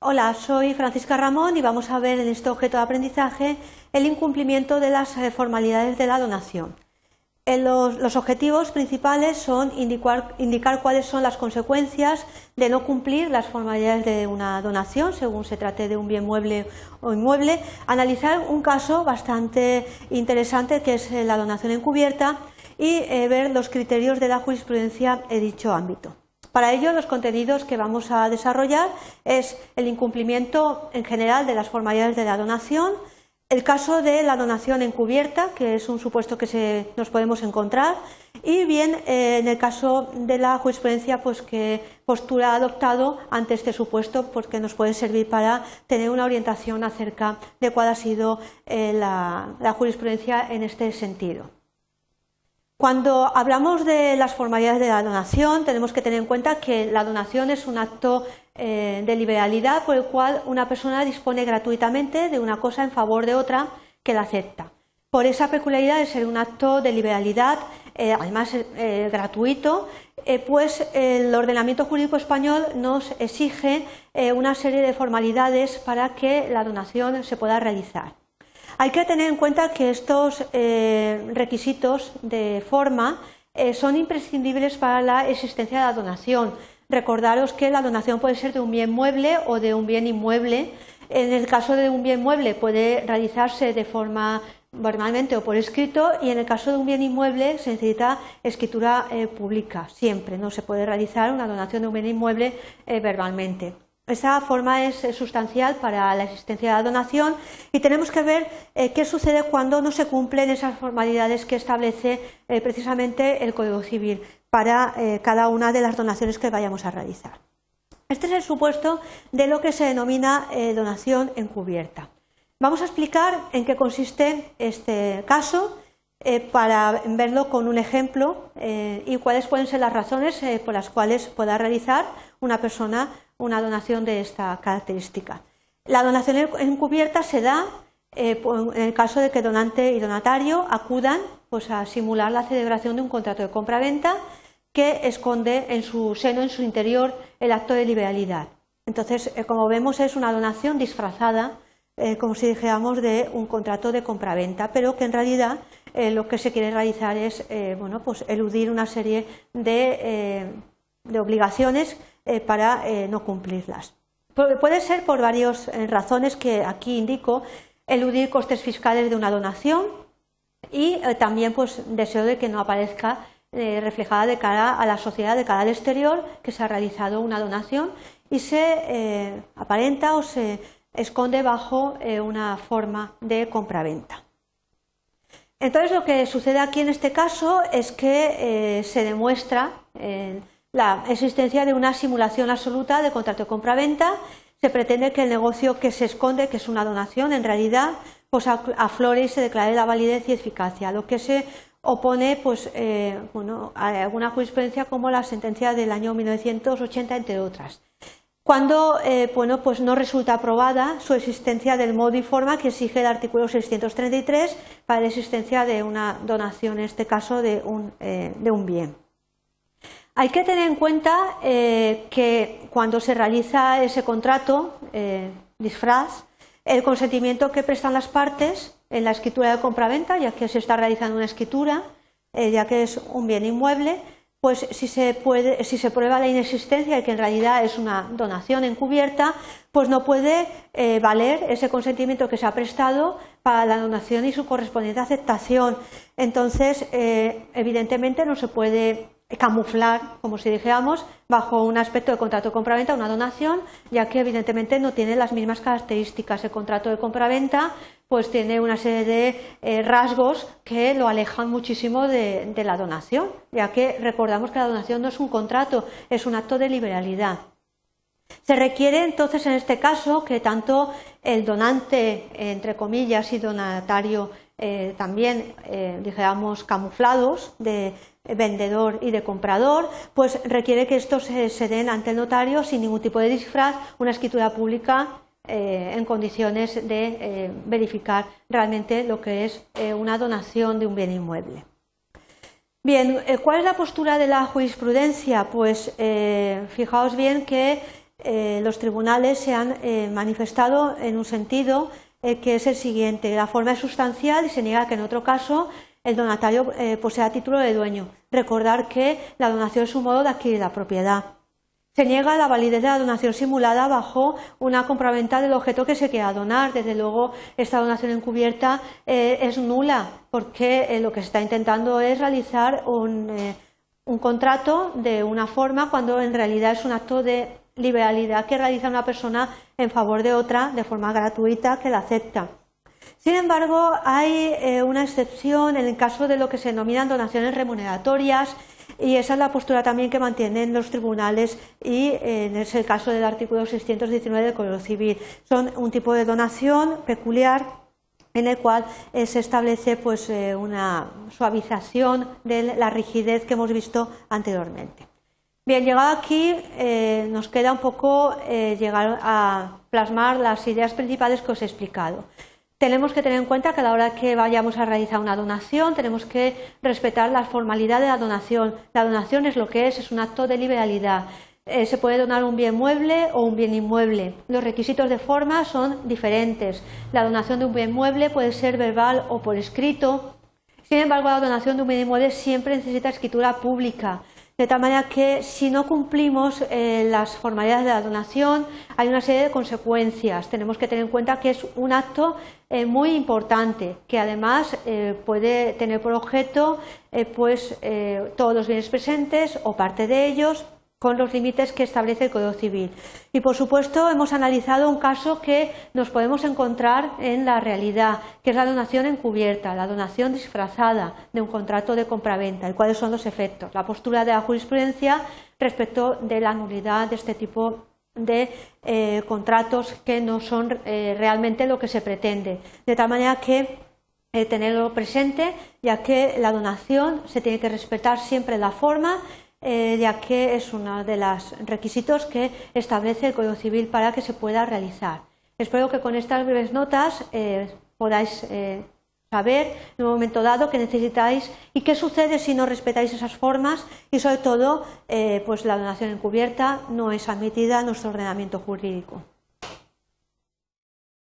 Hola, soy Francisca Ramón y vamos a ver en este objeto de aprendizaje el incumplimiento de las eh, formalidades de la donación. Eh, los, objetivos principales son indicar, cuáles son las consecuencias de no cumplir las formalidades de una donación, según se trate de un bien mueble o inmueble, analizar un caso bastante interesante que es eh, la donación encubierta y ver los criterios de la jurisprudencia en dicho ámbito. Para ello, los contenidos que vamos a desarrollar es el incumplimiento en general de las formalidades de la donación, el caso de la donación encubierta, que es un supuesto que nos podemos encontrar, y bien eh, en el caso de la jurisprudencia, pues que postura ha adoptado ante este supuesto, porque nos puede servir para tener una orientación acerca de cuál ha sido eh, la jurisprudencia en este sentido. Cuando hablamos de las formalidades de la donación, tenemos que tener en cuenta que la donación es un acto eh, de liberalidad por el cual una persona dispone gratuitamente de una cosa en favor de otra que la acepta. Por esa peculiaridad de ser un acto de liberalidad, eh, además eh, gratuito, pues el ordenamiento jurídico español nos exige una serie de formalidades para que la donación se pueda realizar. Hay que tener en cuenta que estos eh, requisitos de forma eh, son imprescindibles para la existencia de la donación. Recordaros que la donación puede ser de un bien mueble o de un bien inmueble. En el caso de un bien mueble puede realizarse de forma verbalmente o por escrito y en el caso de un bien inmueble se necesita escritura eh, pública siempre. No se puede realizar una donación de un bien inmueble verbalmente. Esa forma es sustancial para la existencia de la donación y tenemos que ver eh, qué sucede cuando no se cumplen esas formalidades que establece eh, precisamente el Código Civil para eh, cada una de las donaciones que vayamos a realizar. Este es el supuesto de lo que se denomina donación encubierta. Vamos a explicar en qué consiste este caso para verlo con un ejemplo y cuáles pueden ser las razones por las cuales pueda realizar una persona una donación de esta característica. La donación encubierta se da eh, en el caso de que donante y donatario acudan pues, a simular la celebración de un contrato de compra-venta que esconde en su seno, en su interior, el acto de liberalidad. Entonces, eh, como vemos, es una donación disfrazada, eh, como si dijéramos, de un contrato de compraventa, pero que en realidad lo que se quiere realizar es bueno, pues eludir una serie de, obligaciones para eh, no cumplirlas. Puede ser por varias eh, razones que aquí indico, eludir costes fiscales de una donación y también pues, deseo de que no aparezca reflejada de cara a la sociedad, de cara al exterior, que se ha realizado una donación y se aparenta o se esconde bajo una forma de compraventa. Entonces lo que sucede aquí en este caso es que se demuestra la existencia de una simulación absoluta de contrato de compraventa. Se pretende que el negocio que se esconde, que es una donación, en realidad pues aflore y se declare la validez y eficacia, lo que se opone pues, eh, a alguna jurisprudencia como la sentencia del año 1980, entre otras. Cuando eh, bueno, pues no resulta aprobada su existencia del modo y forma que exige el artículo 633 para la existencia de una donación, en este caso de un eh, bien. Hay que tener en cuenta eh, que cuando se realiza ese contrato, eh, disfraz, el consentimiento que prestan las partes en la escritura de compraventa, ya que se está realizando una escritura, eh, ya que es un bien inmueble, pues si se, puede, si se prueba la inexistencia de que en realidad es una donación encubierta, pues no puede valer ese consentimiento que se ha prestado para la donación y su correspondiente aceptación. Entonces, evidentemente no se puede camuflar, como si dijéramos, bajo un aspecto de contrato de compraventa una donación, ya que evidentemente no tiene las mismas características. El contrato de compraventa pues tiene una serie de eh, rasgos que lo alejan muchísimo de, la donación, ya que recordamos que la donación no es un contrato, es un acto de liberalidad. Se requiere entonces en este caso que tanto el donante, entre comillas, y donatario eh, también, eh, dijéramos, camuflados de vendedor y de comprador, pues requiere que estos se, den ante el notario sin ningún tipo de disfraz, una escritura pública eh, en condiciones de eh, verificar realmente lo que es una donación de un bien inmueble. Bien, ¿cuál es la postura de la jurisprudencia? Pues fijaos bien que los tribunales se han manifestado en un sentido que es el siguiente. La forma es sustancial y se niega que en otro caso el donatario posea título de dueño. Recordar que la donación es un modo de adquirir la propiedad. Se niega la validez de la donación simulada bajo una compraventa del objeto que se quiera donar. Desde luego, esta donación encubierta eh, es nula porque eh, lo que se está intentando es realizar un, eh, un contrato de una forma cuando en realidad es un acto de liberalidad que realiza una persona en favor de otra de forma gratuita que la acepta. Sin embargo, hay una excepción en el caso de lo que se denominan donaciones remuneratorias y esa es la postura también que mantienen los tribunales y eh, es el caso del artículo 619 del Código Civil. Son un tipo de donación peculiar en el cual eh, se establece pues, eh, una suavización de la rigidez que hemos visto anteriormente. Bien, llegado aquí nos queda un poco llegar a plasmar las ideas principales que os he explicado. Tenemos que tener en cuenta que a la hora que vayamos a realizar una donación tenemos que respetar la formalidad de la donación. La donación es lo que es, es un acto de liberalidad. Eh, se puede donar un bien mueble o un bien inmueble. Los requisitos de forma son diferentes. La donación de un bien mueble puede ser verbal o por escrito. Sin embargo, la donación de un bien inmueble siempre necesita escritura pública. De tal manera que si no cumplimos eh, las formalidades de la donación, hay una serie de consecuencias. Tenemos que tener en cuenta que es un acto eh, muy importante, que además eh, puede tener por objeto pues, todos los bienes presentes o parte de ellos, con los límites que establece el Código Civil. Y, por supuesto, hemos analizado un caso que nos podemos encontrar en la realidad, que es la donación encubierta, la donación disfrazada de un contrato de compraventa. ¿Y cuáles son los efectos? La postura de la jurisprudencia respecto de la nulidad de este tipo de eh, contratos que no son eh, realmente lo que se pretende. De tal manera que eh, tenerlo presente, ya que la donación se tiene que respetar siempre la forma eh, ya que es uno de los requisitos que establece el Código Civil para que se pueda realizar. Espero que con estas breves notas eh, podáis eh, saber en un momento dado qué necesitáis y qué sucede si no respetáis esas formas y sobre todo pues la donación encubierta no es admitida en nuestro ordenamiento jurídico.